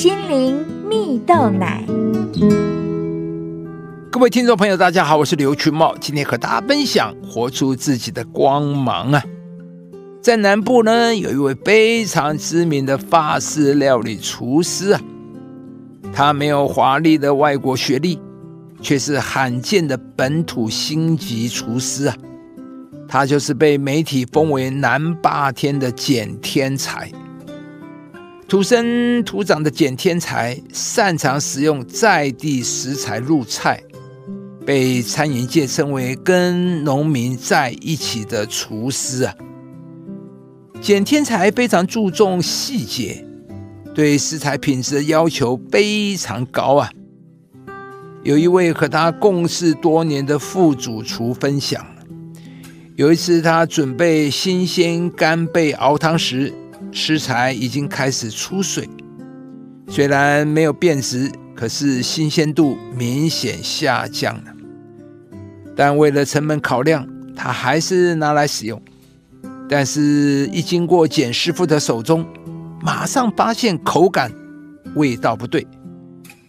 心灵蜜豆奶。各位听众朋友，大家好，我是刘群茂，今天和大家分享活出自己的光芒啊！在南部呢，有一位非常知名的法式料理厨师啊，他没有华丽的外国学历，却是罕见的本土星级厨师啊！他就是被媒体封为南霸天的简天才。土生土长的简天才，擅长使用在地食材入菜。被餐饮界称为“跟农民在一起的厨师”啊，简天才非常注重细节，对食材品质的要求非常高啊。有一位和他共事多年的副主厨分享，有一次他准备新鲜干贝熬汤时，食材已经开始出水，虽然没有变质。可是新鲜度明显下降了，但为了成本考量，他还是拿来使用。但是，一经过简师傅的手中，马上发现口感、味道不对，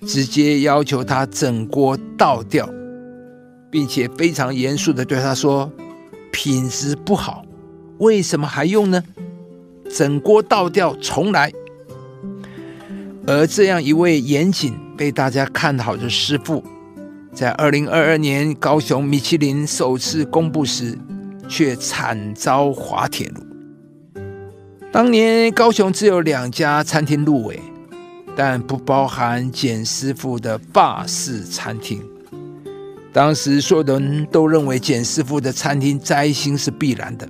直接要求他整锅倒掉，并且非常严肃的对他说：“品质不好，为什么还用呢？整锅倒掉，重来。”而这样一位严谨。被大家看好的师傅，在二零二二年高雄米其林首次公布时，却惨遭滑铁卢。当年高雄只有两家餐厅入围，但不包含简师傅的法式餐厅。当时所有人都认为简师傅的餐厅摘星是必然的，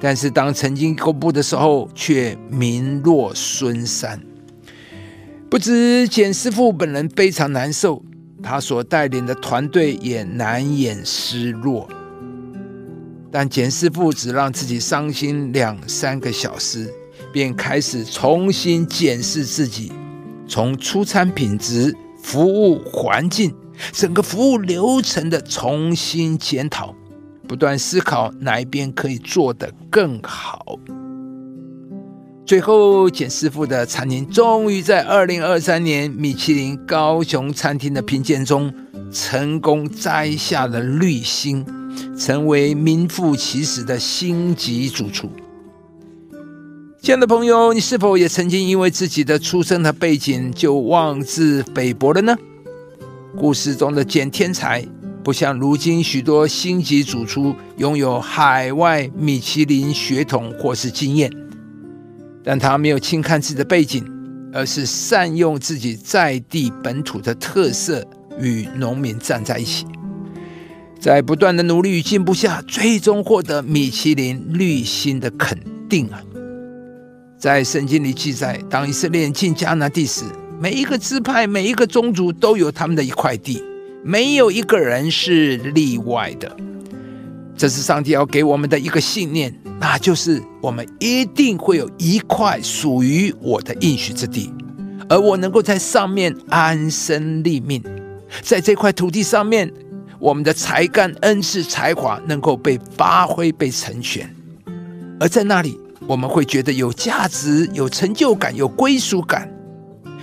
但是当曾经公布的时候，却名落孙山。不知简师傅本人非常难受，他所带领的团队也难掩失落。但简师傅只让自己伤心两三个小时，便开始重新检视自己，从出餐品质、服务环境、整个服务流程的重新检讨，不断思考哪一边可以做得更好。最后，简师傅的餐厅终于在二零二三年米其林高雄餐厅的评鉴中成功摘下了绿星，成为名副其实的星级主厨。亲爱的朋友，你是否也曾经因为自己的出身和背景就妄自菲薄了呢？故事中的简天才，不像如今许多星级主厨拥有海外米其林血统或是经验。但他没有轻看自己的背景，而是善用自己在地本土的特色，与农民站在一起，在不断的努力与进步下，最终获得米其林绿星的肯定啊！在圣经里记载，当以色列进迦南地时，每一个支派、每一个宗族都有他们的一块地，没有一个人是例外的。这是上帝要给我们的一个信念。那就是我们一定会有一块属于我的应许之地，而我能够在上面安身立命，在这块土地上面，我们的才干、恩赐、才华能够被发挥、被成全，而在那里，我们会觉得有价值、有成就感、有归属感。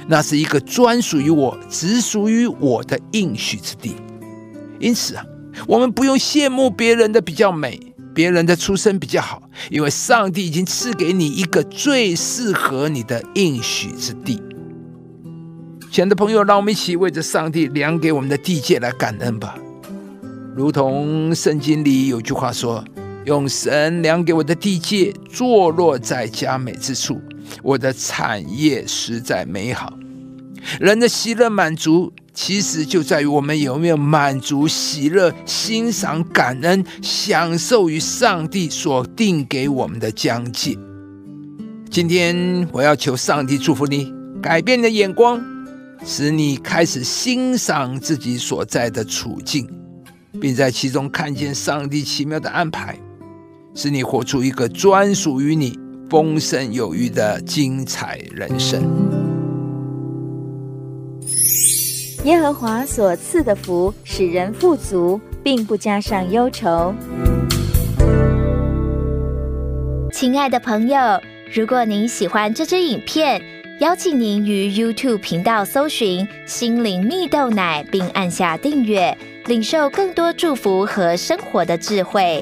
那是一个专属于我、只属于我的应许之地。因此啊，我们不用羡慕别人的比较美。别人的出身比较好，因为上帝已经赐给你一个最适合你的应许之地。亲爱的朋友，让我们一起为着上帝量给我们的地界来感恩吧。如同圣经里有句话说：“用神量给我的地界，坐落在佳美之处，我的产业实在美好。”人的喜乐满足。其实就在于我们有没有满足、喜乐、欣赏、感恩、享受于上帝所定给我们的疆界。今天我要求上帝祝福你，改变你的眼光，使你开始欣赏自己所在的处境，并在其中看见上帝奇妙的安排，使你活出一个专属于你、丰盛有余的精彩人生。耶和华所赐的福，使人富足，并不加上忧愁。亲爱的朋友，如果您喜欢这支影片，邀请您于 YouTube 频道搜寻“心灵蜜豆奶”，并按下订阅，领受更多祝福和生活的智慧。